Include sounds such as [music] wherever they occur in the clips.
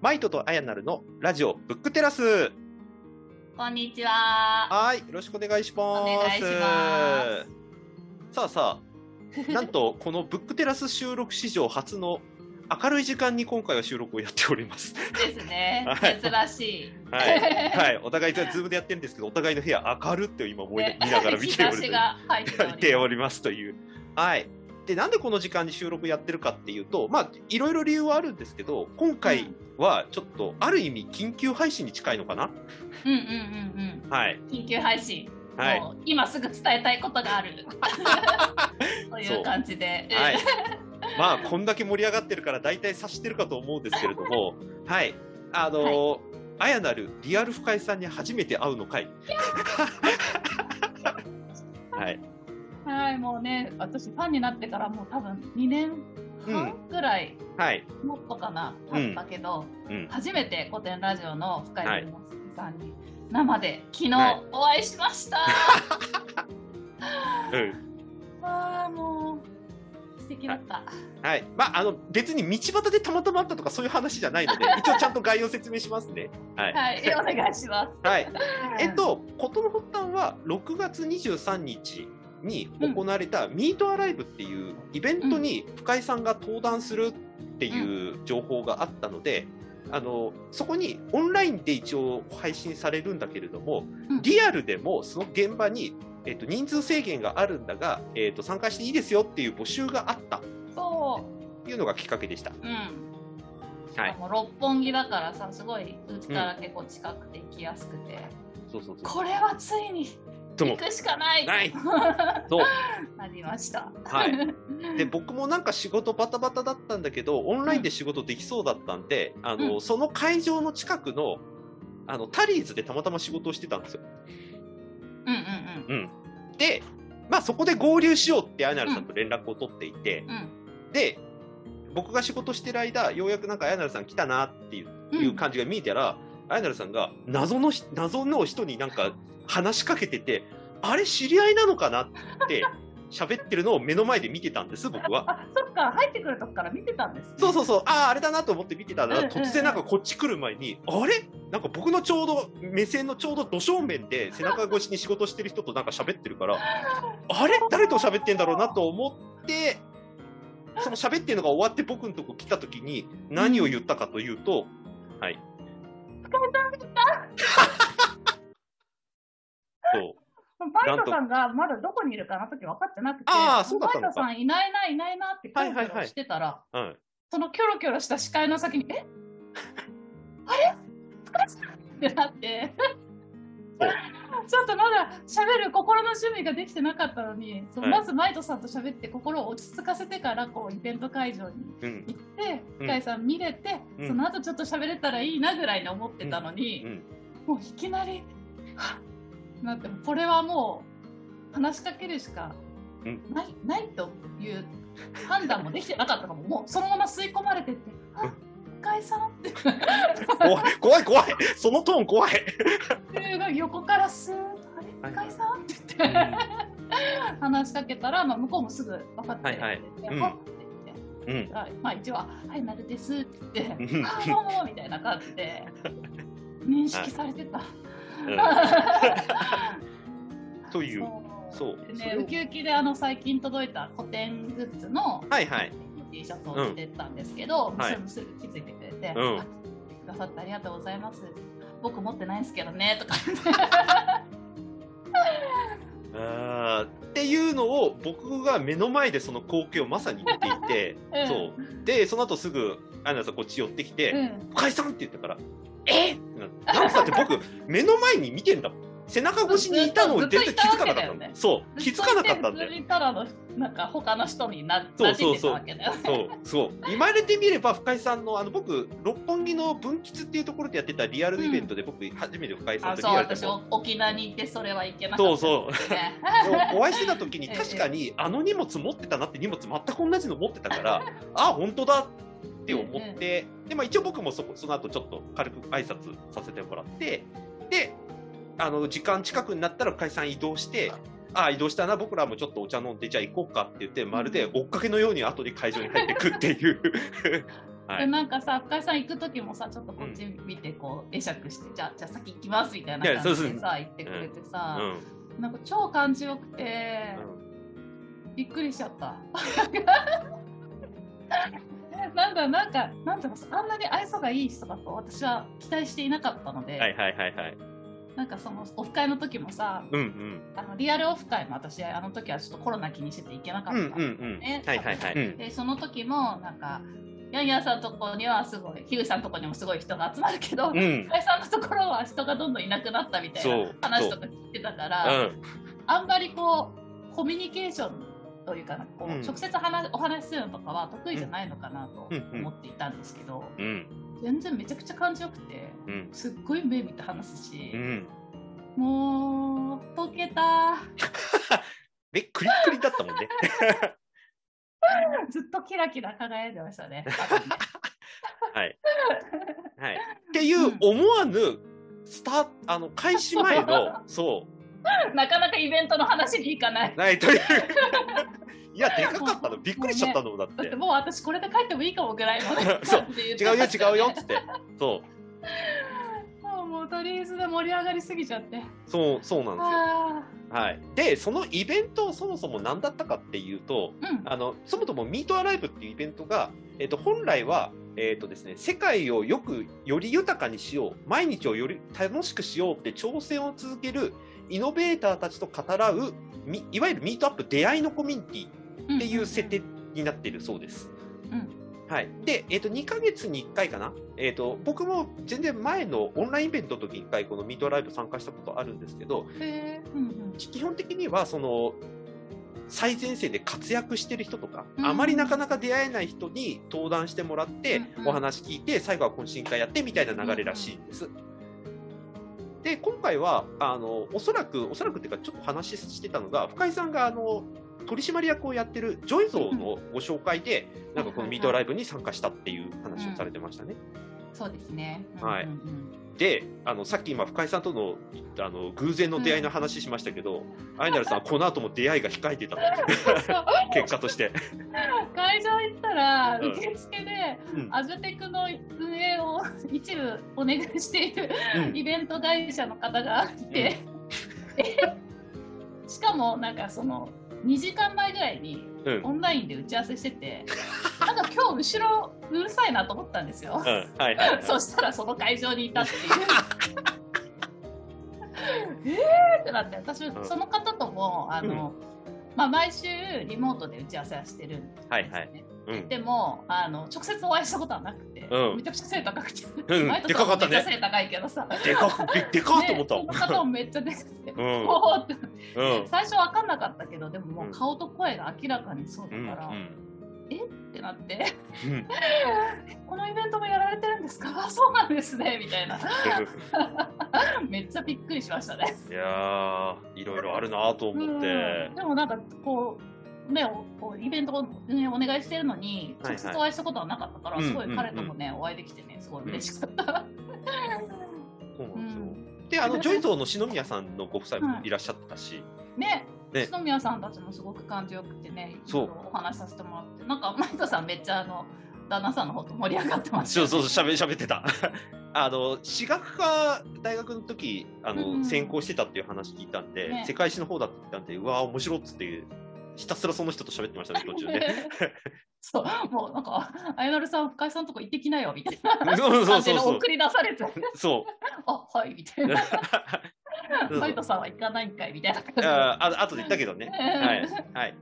マイトとあやなるのラジオブックテラス。こんにちは。はい、よろしくお願いします。お願いしまさあさあ、[laughs] なんとこのブックテラス収録史上初の明るい時間に今回は収録をやっております。ですねはい。珍しい。はい、はい、お互いズームでやってるんですけど、お互いの部屋明るって今思い、ね見ながら見日ておりい [laughs] ておりますという。はい。で、なんでこの時間に収録やってるかっていうと、まあ、いろいろ理由はあるんですけど、今回はちょっと、ある意味、緊急配信に近いのかな？うんうんうんうん。はい。緊急配信。はい。今すぐ伝えたいことがある。[laughs] という感じで。はい。まあ、こんだけ盛り上がってるから、大体察してるかと思うんですけれども、[laughs] はい。あのーあやなるリアル深井さんに初めて会うの回。[laughs] はい。はい、もうね、私ファンになってからもう多分2年半ぐらい、はい。もっとかな、経ったけど、うん。初めて古典ラジオの深はい井のさんに生で昨日はいお会いしました。[laughs] うん。ああもう素敵だった。はい。まあ、あの、別に道端でたまたま会ったとかそういう話じゃないので、[laughs] 一応ちゃんと概要説明しますね。はい。はい、お願いします。はい。[laughs] えっと、事の発端は6月23日に行われたミートアライブっていうイベントに深井さんが登壇するっていう情報があったので、あのそこにオンラインで一応配信されるんだけれども、うんリアルでもその現場に、えっと、人数制限があるんだが、えっと、参加していいですよっていう募集があったそっていうのがきっかけでした。う、うん。はい。六本木だからさ、すごいうちから結構近くて行きやすくて、そうそうそう。これはついにでも。行くしかない。ない。[laughs] そう。なりました。はい。[laughs] で僕もなんか仕事バタバタだったんだけどオンラインで仕事できそうだったんで、あのうん。その会場の近くのあのタリーズでたまたま仕事をしてたんですよ。うんうんうん、で、まあ、そこで合流しようってアイナルさんと連絡を取っていて、うん。で僕が仕事してる間ようやくなんかアイナルさん来たなっていう,、うんいう感じが見えたらアイナルさんが謎のひ謎の人になんか話しかけててあれ知り合いなのかなって喋ってるのを目の前で見てたんです僕は。あ、そっか、入ってくるとこから見てたんです、ね。そうそうそう、ああ、あれだなと思って見てたら、うんうんうん突然なんかこっち来る前に、あれ？なんか僕のちょうど、目線のちょうどど正面で背中越しに仕事してる人となんか喋ってるから、[laughs] あれ？誰と喋ってんだろうなと思って、その喋ってるのが終わって僕のとこ来た時に何を言ったかというと、はい。そう。バイトさんがまだどこにいるかな時分かってなくて、あーそうだったのか。バイトさんいないな、いないなってキョロキョロはいはいはいしてたら、はい。そのキョロキョロした視界の先に、え？あれ？さんってなって、ちょっとまだ喋る心の準備ができてなかったのに、まずマイトさんと喋って心を落ち着かせてからこうイベント会場にうん。行って、うん。深井さん見れて、うん。その後ちょっと喋れたらいいなぐらいに思ってたのに、うん。もういきなり、はっなんてこれはもう話しかけるしかうんない,、ないという判断もできてなかったかも、もうそのまま吸い込まれてって、あうん深井さんって、怖い、怖い、怖い。そのトーン怖い。で横からスーッと、あれ、深井さんって言って、話しかけたら、まあ、向こうもすぐ分かってはいはいうんはっって言って。うん。はいまあ一応は「はい、なるです」って言ってうん「あどうも」みたいな感じで認識されてた。うん [laughs] という。そうでね、ウキウキであの最近届いた古典グッズのはいはい。T シャツを着てたんですけど、はいそれもすぐ気づいてくれて、うんあくださってありがとうございます。僕持ってないんですけどねとか言って。[laughs] あーっていうのを僕が目の前でその光景をまさに見ていて、[laughs] うんそうでその後すぐアイナさんこっち寄ってきてうん「深井さん!」って言ったから「えっ!」なんかだって僕 [laughs] 目の前に見てんだもん。背中越しにいたのを全然気づかなかったの、ずっといたわけだよね。そう。気づかなかったんだよたらのなんか他の人になそう馴染んでたわけだよね。そう。そう。言われてみれば深井さんのあの僕六本木の分吉っていうところでやってたリアルイベントで僕初めて深井さんあそうとリアルで私お沖縄に行ってそれはいけなかった。そうですね。[laughs] おお会いしてた時にええ。確かにあの荷物持ってたなって荷物全く同じの持ってたからあ本当だって思ってで、まあ、一応僕もそこその後ちょっと軽く挨拶させてもらってであの時間近くになったら深井さん移動してあ移動したな僕らもちょっとお茶飲んでじゃあ行こうかって言ってまるで追っかけのように後に会場に入ってくっていう。[laughs] でなんかさ深井さん行く時もさちょっとこっち見てこう会釈して、じゃあじゃあ先行きますみたいな感じでさ言ってくれてさ、うん。なんか超感じよくて、うん。びっくりしちゃった。[laughs] [laughs] なんだなんかなんだろうあんなに愛想がいい人だと私は期待していなかったので、はいはいはいはい。なんかそのオフ会の時もさうんうん。あのリアルオフ会も私あの時はちょっとコロナ気にしてて行けなかったうんの、うんうん。ねはいはいはい。うんでその時もなんかヤンヤンさんのとこにはすごいヒューさんのとこにもすごい人が集まるけど、うん。深井さんのところは人がどんどんいなくなったみたいそうな話とか聞いてたから、うん。あんまりこうコミュニケーションというかこう、うん直接話お話しするのとかは得意じゃないのかなと思っていたんですけど、うん。全然めちゃくちゃ感じよくてうん。すっごい目見て話すしう、ん。もう溶けたえ、[laughs] クリックリだったもんね。[laughs] ずっとキラキラ輝いてましたね。[laughs] はい。はい。っていう思わぬスターあの開始前のそ [laughs] なかなかイベントの話に行かない。うないという。いや [laughs] でかかったのびっくりしちゃったのだっ。だっててもう私これで帰ってもいいかもぐらいのね [laughs] そう違うよ違うよっつって。そうもうもうとりあえずで盛り上がりすぎちゃって。そうそうなんですよ。あはい。でそのイベントそもそも何だったかっていうと。ーうんあのそもそもミートアライブっていうイベントが、えっと本来は、えっとですね、世界をよくより豊かにしよう毎日をより楽しくしようって挑戦を続けるイノベーターたちと語らうみいわゆるミートアップ出会いのコミュニティっていう設定になっているそうです。うん。はい、で、えっと2ヶ月に1回かな、えっと僕も全然前のオンラインイベントの時に1回このミートアライブ参加したことあるんですけどへー。うんうん。基本的にはその最前線で活躍してる人とか、うん。あまりなかなか出会えない人に登壇してもらって、うんうん。お話聞いて最後は懇親会やってみたいな流れらしいんです。で今回はあのおそらくおそらくっていうかちょっと話してたのが深井さんがあの取締役をやってるジョイゾーのご紹介で、なんかこのミートライブに参加したっていう話をされてましたね。そうですね。はいうんうん。であのさっき今深井さんとのあの偶然の出会いの話しましたけど、アイナルさんはこの後も出会いが控えてた結果として。会場行ったらうん。受付でうん。アジュテクの運営を一部お願いしているうん。イベント会社の方がいて、でしかもなんかその2時間前ぐらいにうん。オンラインで打ち合わせしててなんか今日後ろうるさいなと思ったんですよ。うんはいはいはい。[laughs] そしたらその会場にいたっていう。[laughs] えーってなって私ん。その方ともあの、まあ、毎週リモートで打ち合わせはしてるんですよね。はいはい。うん。でもあの直接お会いしたことはなくて、うん。めちゃくちゃ背高くて、うん前田でかかったね。背高いけどさ、でかくででかっと思った。[laughs] ね、その方もめっちゃでかくて、うん。って。うん。最初分かんなかったけどでももう顔と声が明らかにそうだうんから、ってなって。うん。[laughs] このイベントもやられてるんですか？あそうなんですね。みたいな。[laughs] めっちゃびっくりしましたね。いやーいろいろあるなと思って。うん。でもなんかこうねおこうイベントを、ね、お願いしてるのにはいはい。直接お会いしたことはなかったから、うんすごい彼ともね、お会いできてねすごい嬉しかった。[laughs] そうなんですよ。うん。であのジョイゾーの篠宮さんのご夫妻もいらっしゃったし、ねね。篠宮さんたちもすごく感じよくてねそう。お話しさせてもらって。なんかマイトさんめっちゃあの旦那さんの方と盛り上がってましたそうよね、そうそうしゃべってた。[laughs] あの私学科大学の時あの、うん専攻してたっていう話聞いたんで、ね。世界史の方だって言ったんでうわー面白っつってひたすらその人と喋ってましたね途中で。[laughs] そう。もうなんか「あやなるさん深井さんのとこ行ってきなよ」みたいな [laughs] そうそうそうそう。感じで送り出されて。そう「あはい」みたいなそうマイトさんは行かないんかいみたいな感じでああ後で言ったけどね。はい。はい。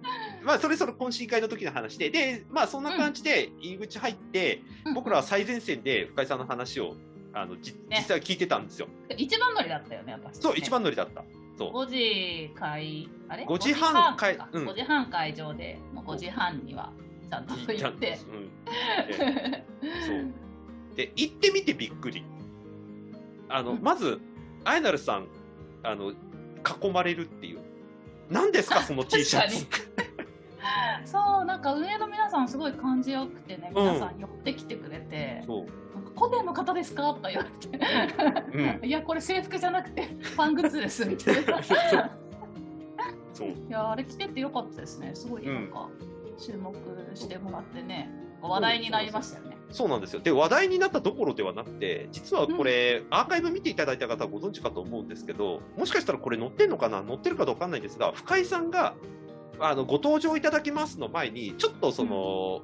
まあ、それそれ懇親会の時の話で、で、まあ、そんな感じで入り口入って、僕らは最前線で深井さんの話を、あの、じね実際聞いてたんですよ。一番乗りだったよね私そう、ね一番乗りだった。そう。5時会あれ？5時半会かうん5時半会場でもう5時半にはちゃんと行ってうん。[laughs] でそう。で、行ってみてびっくり。あの、うんまず、あやなるさん、あの、囲まれるっていう。何ですか、[laughs] その T シャツ。[laughs] そうなんか運営の皆さんすごい感じよくてねうん皆さん寄ってきてくれてそう。「なんか個展の方ですか?」とか言われて「う [laughs] いやこれ制服じゃなくてファングッズです」みたいな。そう。いやあれ着ててよかったですねすごいなんか注目してもらってね、話題になりましたよね。そうなんですよ。で、話題になったどころではなくて、実はこれ、アーカイブ見ていただいた方はご存知かと思うんですけど、もしかしたらこれ載ってんのかな載ってるかどうかわかんないんですが、深井さんが、あの、ご登場いただきますの前に、ちょっとその、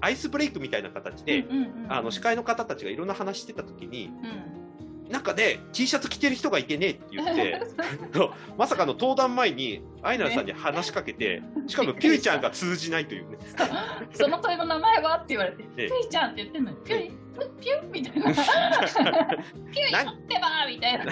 アイスブレイクみたいな形で、うんうんうんあの、司会の方たちがいろんな話してた時に、うんなんかね、T シャツ着てる人がいてねって言って、[laughs] まさかの登壇前に、あやなるさんに話しかけて、しかもピュイちゃんが通じないというね。[laughs] その鳥の名前は？って言われて、ええピュイちゃんって言ってんのに、ピュイ、ピュイみたいな。[laughs] ピュイ何待ってばーみたいな。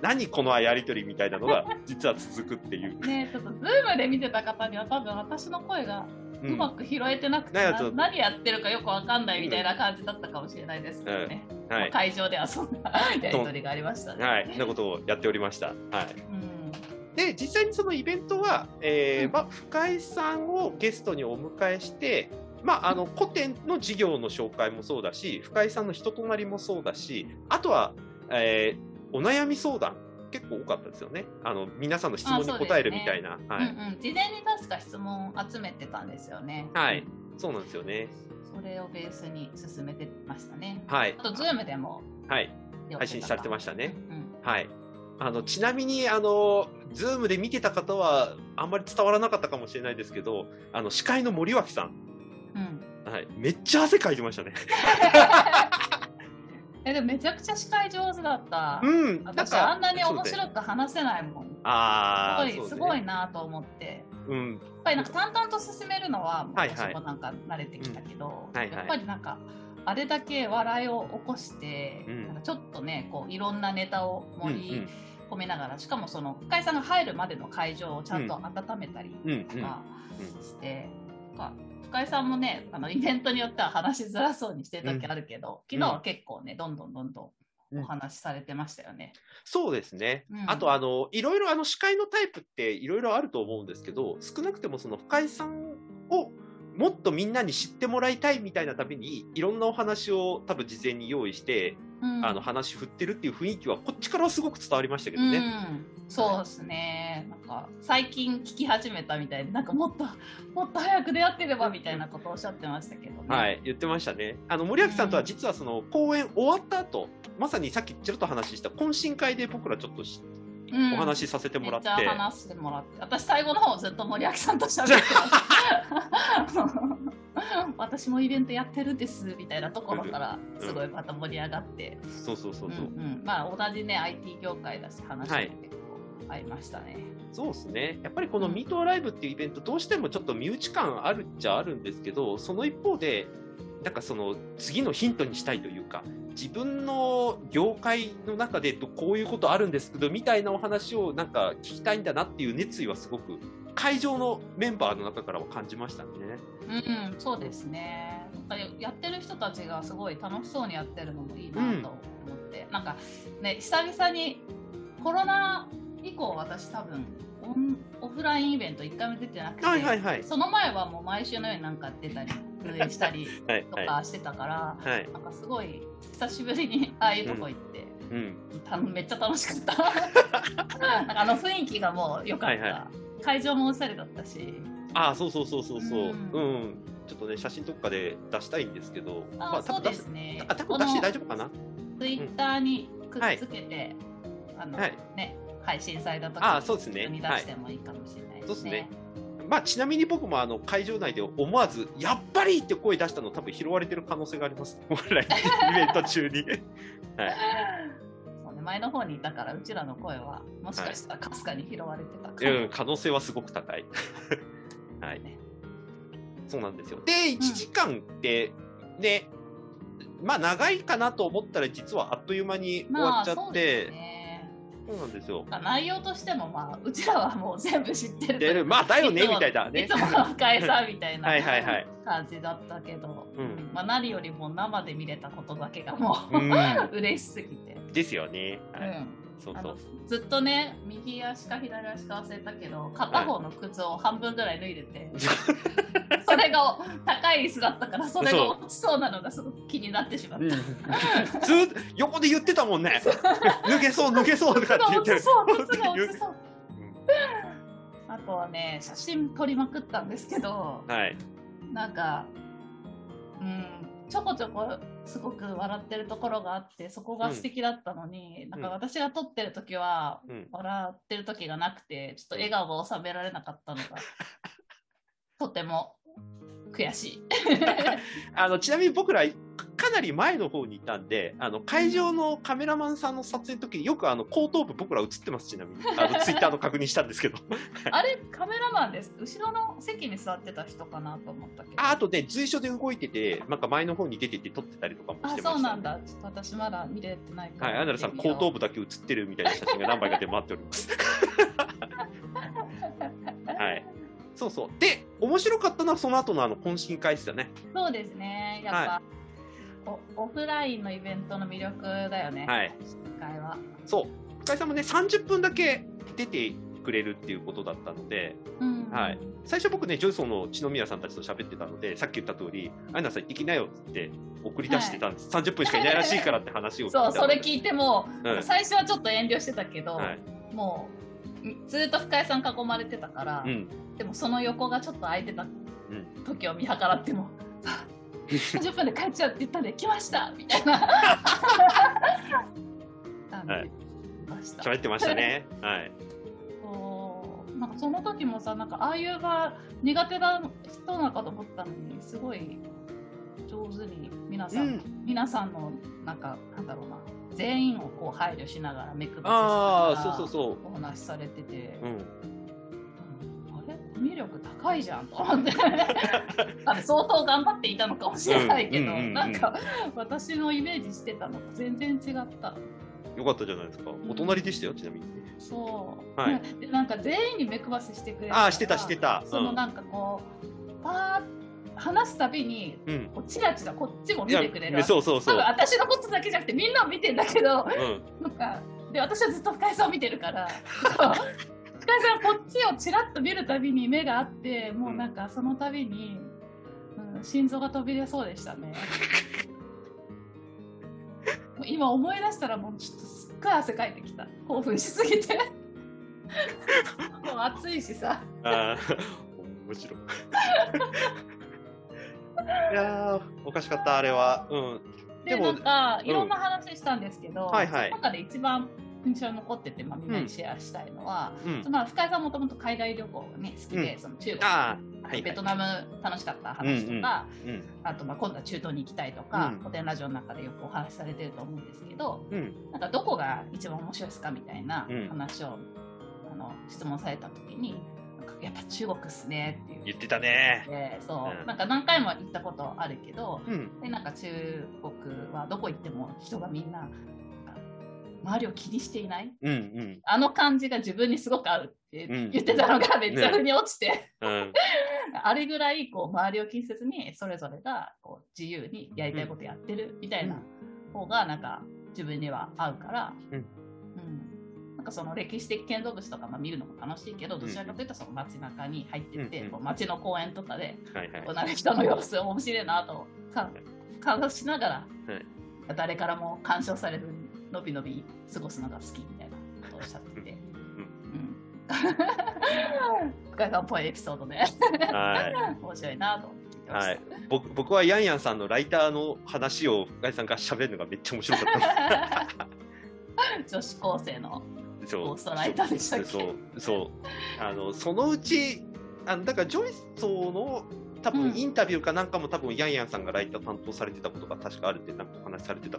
何このやりとりみたいなのが実は続くっていう。ねちょっとズームで見てた方には多分私の声がううんまく拾えてなくて、何やってるかよくわかんないみたいな感じだったかもしれないですけどね。はい。会場ではそんなやりとりがありましたね。はい。そんなことをやっておりました。はい。うんで、実際にそのイベントは、えーうんまあ、深井さんをゲストにお迎えして、まあ、あの古典の授業の紹介もそうだし、深井さんの人となりもそうだし、あとは、えーお悩み相談、結構多かったですよね。あの皆さんの質問に答えるみたいな。はい、うんうん、事前に確か質問集めてたんですよね。はい。そうなんですよね。それをベースに進めてましたね。はいあ。と、ズームでもはい。配信されてましたね。うんはい。あの、ちなみに、あの、ズームで見てた方は、あんまり伝わらなかったかもしれないですけど、あの、司会の森脇さん。うん。はい。めっちゃ汗かいてましたね。[laughs] えでもめちゃくちゃ司会上手だった。うん。私あんなに面白く話せないもん。ああ、すごい、すごいなと思って。うん。やっぱりなんか淡々と進めるのは、はいはい私もなんか慣れてきたけど、うんはいはいやっぱりなんか、あれだけ笑いを起こして、うんなんかちょっとね、こういろんなネタを盛りうんうん込めながら、しかもその深井さんが入るまでの会場をちゃんと温めたりうんうんとかして、なんか深井さんもね、あのイベントによっては話しづらそうにしてる時あるけど、昨日は結構ね、どんどんどんどんお話しされてましたよね。そうですね。うん。あと、あの、いろいろ、あの、司会のタイプっていろいろあると思うんですけど、少なくてもその深井さんをもっとみんなに知ってもらいたいみたいなために、いろんなお話を多分事前に用意して、うんあの、話振ってるっていう雰囲気は、こっちからはすごく伝わりましたけどね。うん、そうですね。なんか最近聞き始めたみたいで、なんかもっともっと早く出会ってればみたいなことをおっしゃってましたけどね。はい、言ってましたね。あの、森脇さんとは実はその、公演終わった後、まさにさっきちょっと話した懇親会で僕らちょっとしうんお話しさせてもらって、めっちゃ話してもらって、私最後の方ずっと森脇さんと喋ってました。[laughs] [laughs] 私もイベントやってるんですみたいなところからすごいまた盛り上がって、そうそうそうそう。うんうんまあ同じね IT 業界だし話もはい結構合いましたね。そうですね。やっぱりこのミートアライブっていうイベント、どうしてもちょっと身内感あるっちゃあるんですけど、その一方で、なんかその次のヒントにしたいというか、自分の業界の中でどこういうことあるんですけど、みたいなお話をなんか聞きたいんだなっていう熱意はすごく、会場のメンバーの中からは感じましたね。うん、そうですね。なんかやってる人たちがすごい楽しそうにやってるのもいいなと思って、なんかね、久々にコロナ以降私多分オンオフラインイベント一回も出てなくて、はいはいはい。その前はもう毎週のようになんか出たり、運営したりはいとはい。かしてたから、はい。なんかすごい久しぶりにああいうとこ行って、うん。ためっちゃ楽しかった。[laughs] なんかあの雰囲気がもう良かった。はいは会場もおしゃれだったし。ああ、そうそうそうそうそう。ううんん。ちょっとね、写真どっかで出したいんですけど、あ、そうで多分出すすね。あ、多分出して大丈夫かな？ツイッターにくっつけて、あの、はいね、配信された時あそうですねに出してもいいかもしれないですね。そうですねまあ、ちなみに僕もあの会場内で思わず、やっぱりって声出したの多分拾われてる可能性があります。本来、イベント中に。はい。前の方にいたから、うちらの声は、もしかしたらかすかに拾われてたかも、うん、可能性はすごく高い。[laughs] はい。そうなんですよ。で、1時間って、ね、まあ長いかなと思ったら実はあっという間に終わまあ、っちゃって、ですね。そうなんですよ。内容としても、まあ、うちらはもう全部知ってるまあだよね [laughs] みたいなねいつもの深井さんみたいなはいはいはい感じだったけど、うんまあ、何よりも生で見れたことだけがもう、うん [laughs] 嬉しすぎて。ですよね。はい。うんそうそう。ずっとね右足か左足か忘れたけど片方の靴を半分ぐらい脱いでて、[laughs] それが高い椅子だったからそれが落ちそうなのがすごく気になってしまった。うんずーっと横で言ってたもんね。抜けそう抜けそうとかって言って落ちそう靴が言う落ちそうあとはね写真撮りまくったんですけどはい。なんかうん、ちょこちょこすごく笑ってるところがあってそこが素敵だったのに、なんか私が撮ってる時はうん笑ってる時がなくてちょっと笑顔が収められなかったのが [laughs] とても悔しい。[laughs] あのちなみに僕らかなり前の方にいたんであの会場のカメラマンさんの撮影の時によくあの後頭部僕ら映ってますちなみに。あの [laughs] ツイッターの確認したんですけど。あれカメラマンです。後ろの席に座ってた人かなと思ったけど。ああとね随所で動いててなんか前の方に出てて撮ってたりとかもあしてました、そうなんだ。ちょっと私まだ見れてないから。はい、アナルさん後頭部だけ映ってるみたいな写真が何枚か出回っております。[laughs] はい。そうそう。で面白かったのはその後のあの懇親会ですよね。そうですね。やっぱ、おオフラインのイベントの魅力だよね、はい。今回は。そう。深井さんもね30分だけ出てくれるっていうことだったのでうん。はい。最初僕ねジョイソンの篠宮さんたちと喋ってたのでさっき言った通り「アイナさん行きなよ」って送り出してたんです、30分しかいないらしいからって話をそうそれい聞いても、うん。最初はちょっと遠慮してたけど、はい。もうずっと深井さん囲まれてたから、うん。でもその横がちょっと空いてたうん。時を見計らっても「あ [laughs] 30分で帰っちゃうって言ったんで来ました」みたいな。[laughs] はい。喋ってましたね。[laughs] はい。なんかその時もさなんかああいうが苦手な人なのかと思ったのにすごい上手に皆さん、うん。皆さんのなんかなんだろうな。全員をこう配慮しながら目配りしながああらそうそうそお話しされてて、う、うん、コミュ力高いじゃん。と思って相当頑張っていたのかもしれないけど、うんうんうん。うんなんか私のイメージしてたのと全然違った。よかったじゃないですか。お隣でしたよちなみに。そう、はい。でなんか全員に目配せしてくれるああしてたしてた。うん。そのなんかこう、パー話すたびにうん。こうチラチラこっちも見てくれるそうそうそう。多分私のことだけじゃなくてみんなを見てんだけどうん。なんかで私はずっと深井さんを見てるから [laughs] さんこっちをチラッと見るたびに目があってもうなんかそのたびに、うん、心臓が飛び出そうでしたね。[laughs] 今思い出したらもうちょっとすっごい汗かいてきた。興奮しすぎて。[laughs] もう暑いしさ。ああ面白い。いやーおかしかったあれは。うん。でなんかうん。いろんな話したんですけど、はいはい。その中で一番印象に残ってて、まあ、みんなにシェアしたいのは、うん。まあ、深井さんもともと海外旅行が、ね、好きで、うん。その中国ベトナム楽しかった話とか、うんあとまあ今度は中東に行きたいとか、うん。古典ラジオの中でよくお話しされてると思うんですけどうん。なんかどこが一番面白いですかみたいなうん。話を、あの質問された時にやっぱ中国っすねっていう。言ってたね。でそう、うん。なんか何回も行ったことあるけど、うん。でなんか中国はどこ行っても人がみんな周りを気にしていない。うんうん。あの感じが自分にすごく合うってうん。言ってたのがめっちゃ腑に落ちて、うん。[laughs] あれぐらいこう周りを気にせずにそれぞれがこう自由にやりたいことやってるみたいな方がなんか自分には合うから、うん。うん。なんかその歴史的建造物とかまあ見るのも楽しいけどどちらかというとその街中に入ってって、うんこう街の公園とかではいはい。こうなんか人の様子面白いなとか観察しながら、はい。誰からも干渉されるのびのび過ごすのが好きみたいなことをおっしゃってて。うん。深井さんっぽいエピソードで。はい。面白いなと思って聞いてました。はい、僕僕はヤンヤンさんのライターの話を深井さんが喋るのがめっちゃ面白かった。女子高生のそう。ゴーストライターでしたっけ？そう。そう。あのそのうちあのだからジョイソーの多分うん。インタビューかなんかも多分ヤンヤンさんがライター担当されてたことが確かあるってなんかお話しされてた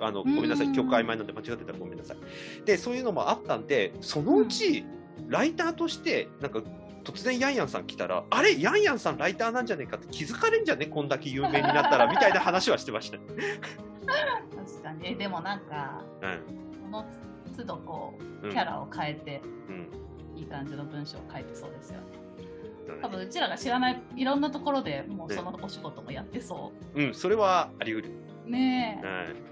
あのごめんなさいうん記憶曖昧なんで間違ってたらごめんなさい。でそういうのもあったんでそのうちライターとしてなんか突然ヤンヤンさん来たらあれヤンヤンさんライターなんじゃねえかって気づかれんじゃねこんだけ有名になったらみたいな話はしてました、[laughs] 確かに。えでもなんかうん。この都度こううんキャラを変えてうん。いい感じの文章を書いてそうですよね。そうね多分うちらが知らないいろんなところでもうそのお仕事もやってそうん、それはあり得る。う。ねえ。はい。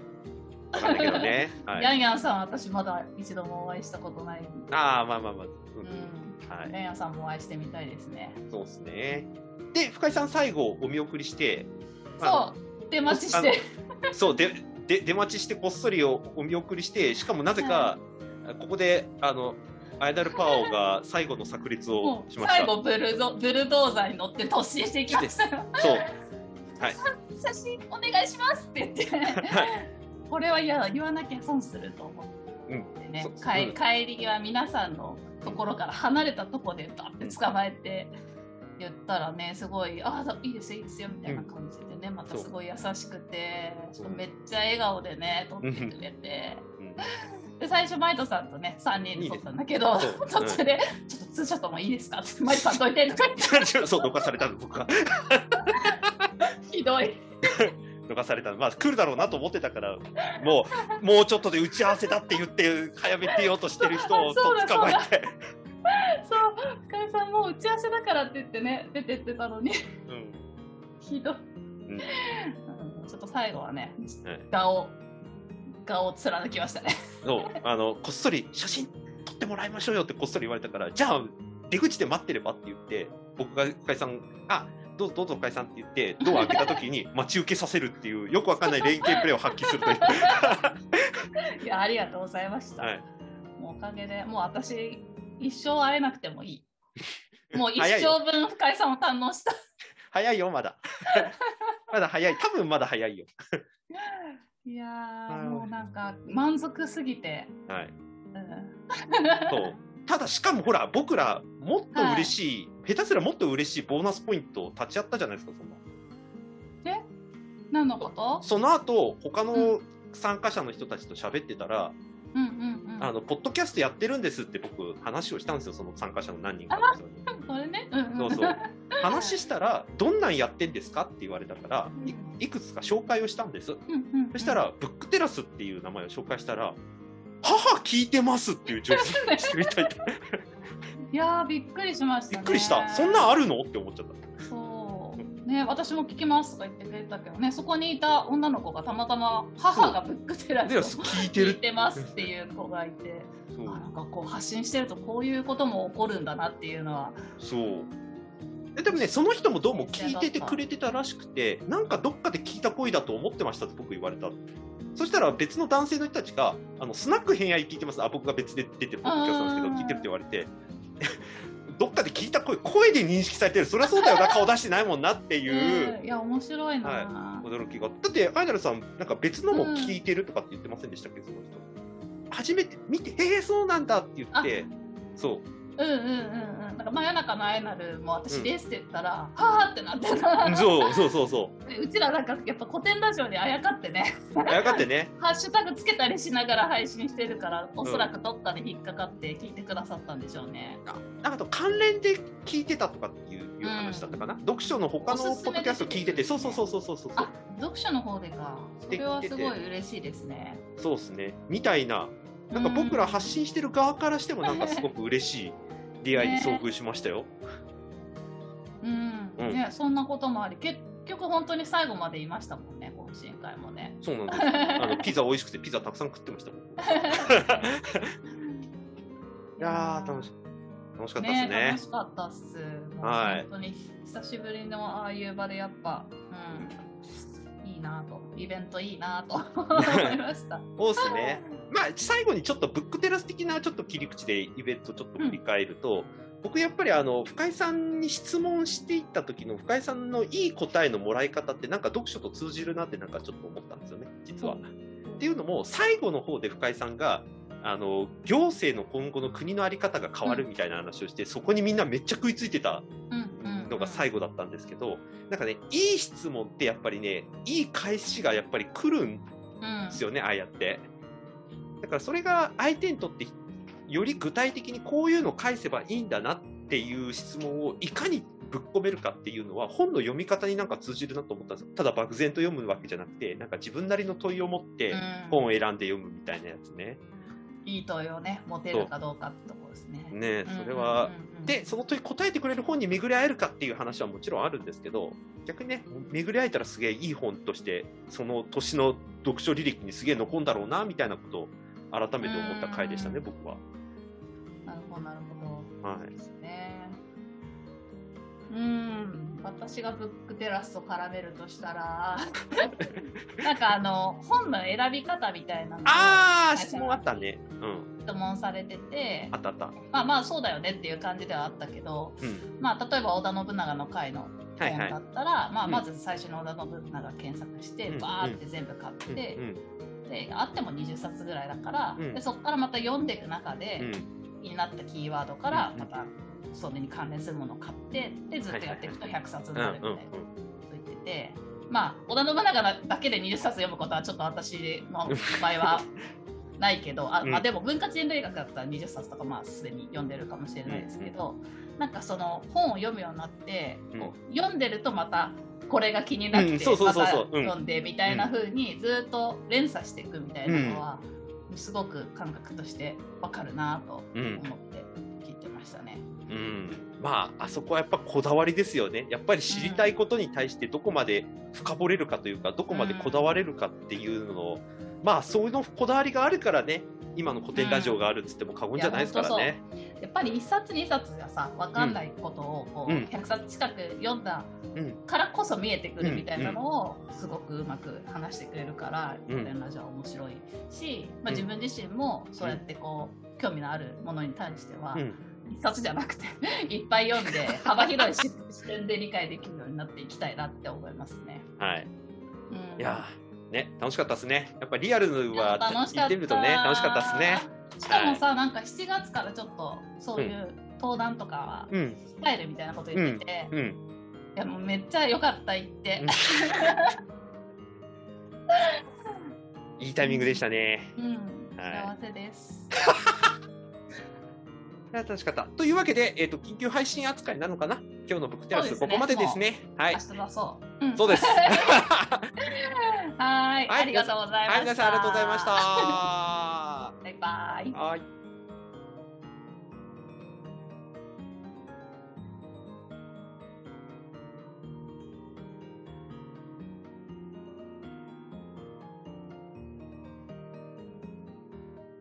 わかんないけどね。[laughs] はい、ヤンヤンさんは私まだ一度もお会いしたことない。ああ、まあまあまあ。ううんん。はい。ヤンヤンさんもお会いしてみたいですね。そうですね。で、深井さん最後お見送りして、あそう。出待ちして。のそう、で、で、出待ちしてこっそりおお見送りして、しかもなぜか、ここで、あの、アイダルパオが最後の炸裂をしました。最後ブルドブルドーザーに乗って突進していきましたよ。そう。はい。写真お願いしますって言って、これは嫌だ言わなきゃ損すると思ってね、そう帰うん帰り際皆さんのところから離れたところでバって捕まえて言ったらねすごい「ああいいですよいいですよ」みたいな感じでねまたすごい優しくてめっちゃ笑顔でね撮ってくれて。うんで最初マイトさんとね3人で撮ったんだけど [laughs] 途中で「ちょっとツーショットもいいですか?」って「マイトさん撮いて」[laughs] とか言ってそう、どかされたの、僕は。[laughs] ひどい。どかされたの。まあ、来るだろうなと思ってたから、もう、もうちょっとで打ち合わせだって言って、早めてようとしてる人を捕まえて。そう深井さんもう打ち合わせだからって言ってね出てってたのにうん。ひどい、うんうんちょっと最後はねはい顔を顔を貫きましたねそう、あの、こっそり写真撮ってもらいましょうよってこっそり言われたから、じゃあ、出口で待ってればって言って、僕が深井さん、あ、どうぞどうぞ深井さんって言って、ドア開けた時に [laughs] 待ち受けさせるっていう、よくわかんない連携プレーを発揮するという。[laughs] いやありがとうございました、はい。もうおかげでもう私一生会えなくてもいい [laughs] もう一生分深井さんを堪能した早いよ、まだ。まだ早い。多分まだ早いよ。いやもうなんか満足すぎて、はい。うんそう。ただ、しかもほら、僕ら、もっと嬉しい、下手すらもっと嬉しいボーナスポイント立ち会ったじゃないですか、そんな。何のこと？その後、他の参加者の人たちと喋ってたら、うんうんうんあの、ポッドキャストやってるんですって僕、話をしたんですよ、その参加者の何人かの人に。それね、うんうん、そうそう。話したら、どんなんやってんですかって言われたから、いくつか紹介をしたんです。そしたら、ブックテラスっていう名前を紹介したら、母聞いてますっていう女性が一人いた。いやーびっくりしました、ね、びっくりした。そんなんあるのって思っちゃった。そうね私も聞きますとか言ってくれたけどねそこにいた女の子がたまたま母がブックテラで、スを聞いてる聞い。てますっていう子がいてそうあなんかこう発信してるとこういうことも起こるんだなっていうのはそう。えでもね、その人もどうも聞いててくれてたらしくて、なんかどっかで聞いた声だと思ってましたって僕言われた。そしたら別の男性の人たちが、あのスナック偏愛聞いてます。あ、僕が別で出てるポッドキャストなんですけど、うん聞いてるって言われて、[laughs] どっかで聞いた声、声で認識されてる。そりゃそうだよな、顔出してないもんなっていう。ね [laughs] いや面白いな、は驚きが。だって、アイドルさん、なんか別のも聞いてるとかって言ってませんでしたっけ、その人。初めて見て、へえ、そうなんだって言って、そう。うんうんうんうんなんか真夜中のアイナルも私ですって言ったら、はあってなってた。そうそうそうそう。[laughs] でうちらなんかやっぱ古典ラジオにあやかってね。あやかってね。[laughs] ハッシュタグつけたりしながら配信してるからおそらくどっかで引っかかって聞いてくださったんでしょうね、なんかと関連で聞いてたとかっていういう話だったかな、読書の他のポッドキャスト聞いてて、そうそうそうそうそうそうあ読書の方でか。それはすごい嬉しいですね。そうですね。みたいな。なんか僕ら発信してる側からしてもなんかすごく嬉しい出会いに遭遇しましたよ。うん、うんねそんなこともあり結局本当に最後までいましたもんね懇親会もねそうなんです。[laughs] あのピザ美味しくてピザたくさん食ってましたもん。[laughs] いやー楽し楽しかったですね楽しかったっす。はい本当に久しぶりのああいう場でやっぱ、うん、なと、イベントいいなと [laughs] 思いました。そうですね。まあ、最後にちょっとブックテラス的なちょっと切り口でイベントちょっと振り返ると、僕やっぱりあの、深井さんに質問していった時の深井さんのいい答えのもらい方ってなんか読書と通じるなってなんかちょっと思ったんですよね、実は。っていうのも、最後の方で深井さんが、あの、行政の今後の国のあり方が変わるみたいな話をして、そこにみんなめっちゃ食いついてたうんうん、のが最後だったんですけど、なんかね、いい質問ってやっぱりね、いい返しがやっぱり来るんうんですよね、ああやって。だからそれが相手にとってより具体的にこういうのを返せばいいんだなっていう質問をいかにぶっ込めるかっていうのは本の読み方になんか通じるなと思ったんですよ。ただ漠然と読むわけじゃなくて、なんか自分なりの問いを持ってうん本を選んで読むみたいなやつね。いい問いをね、持てるかどうかってとこですね。ねうんそれは、で、その問い答えてくれる本に巡り合えるかっていう話はもちろんあるんですけど、逆にね、巡り合えたらすげえいい本として、その年の読書履歴にすげえ残んだろうな、みたいなことを改めて思った回でしたね、うん僕は。なるほど、なるほど。はいですね。うん、私がブックテラスと絡めるとしたら、[laughs] なんかあの、本の選び方みたいなあー、質問あったね。うん。質問されててあ、ったあった。まあまあそうだよねっていう感じではあったけど、うん。まあ例えば織田信長の回のはいはい本だったら、まあ、うんまず最初に織田信長検索して、うんバーって全部買って、うんであっても20冊ぐらいだから、うんでそこからまた読んでいく中で、うん気になったキーワードからうんまたそれに関連するものを買ってでずっとやっていくと100冊にうんなるみたいなこと言ってて、まあ織田信長だけで20冊読むことはちょっと私の場合はないけど [laughs] あ、まあ、うんでも文化人類学だったら20冊とかまあすでに読んでるかもしれないですけど、なんかその本を読むようになって、こう読んでるとまたこれが気になってまた読んでみたいな風にずっと連鎖していくみたいなのは、すごく感覚としてわかるなとうん思って聞いてましたね。うん、まああそこはやっぱこだわりですよね。やっぱり知りたいことに対してどこまで深掘れるかというかどこまでこだわれるかっていうのを、まあそういうのこだわりがあるからね。今の古典ラジオがあるっつっても過言じゃないですからね。やっぱり一冊二冊がさ分かんないことをこう、うん。100冊近く読んだうん。からこそ見えてくるみたいなのをすごくうまく話してくれるからうん。古典ラジオは面白いし、まあ、うん。自分自身もそうやってこう興味のあるものに対してはうん一冊じゃなくて [laughs] いっぱい読んで幅広い視視点で理解できるようになっていきたいなって思いますね。はい、うん。いやーね楽しかったですね。やっぱリアルは楽しかってみるとね楽しかった。ですね。しかもさ、なんか7月からちょっとそういう登壇とかはうん。控えるみたいなこと言ってて、いうん。やもうめっちゃ良かった言って。[laughs] いいタイミングでしたね。うん、は幸せです。[laughs] いや楽しかった。というわけで、えっ、と、緊急配信扱いなのかな？今日のブックテラス、ねここまでですね。はい明。日出そう。うんそうです。[laughs] はーい、はいありがとうございました。はい、皆さんありがとうございました。[laughs] バイバイ。はい。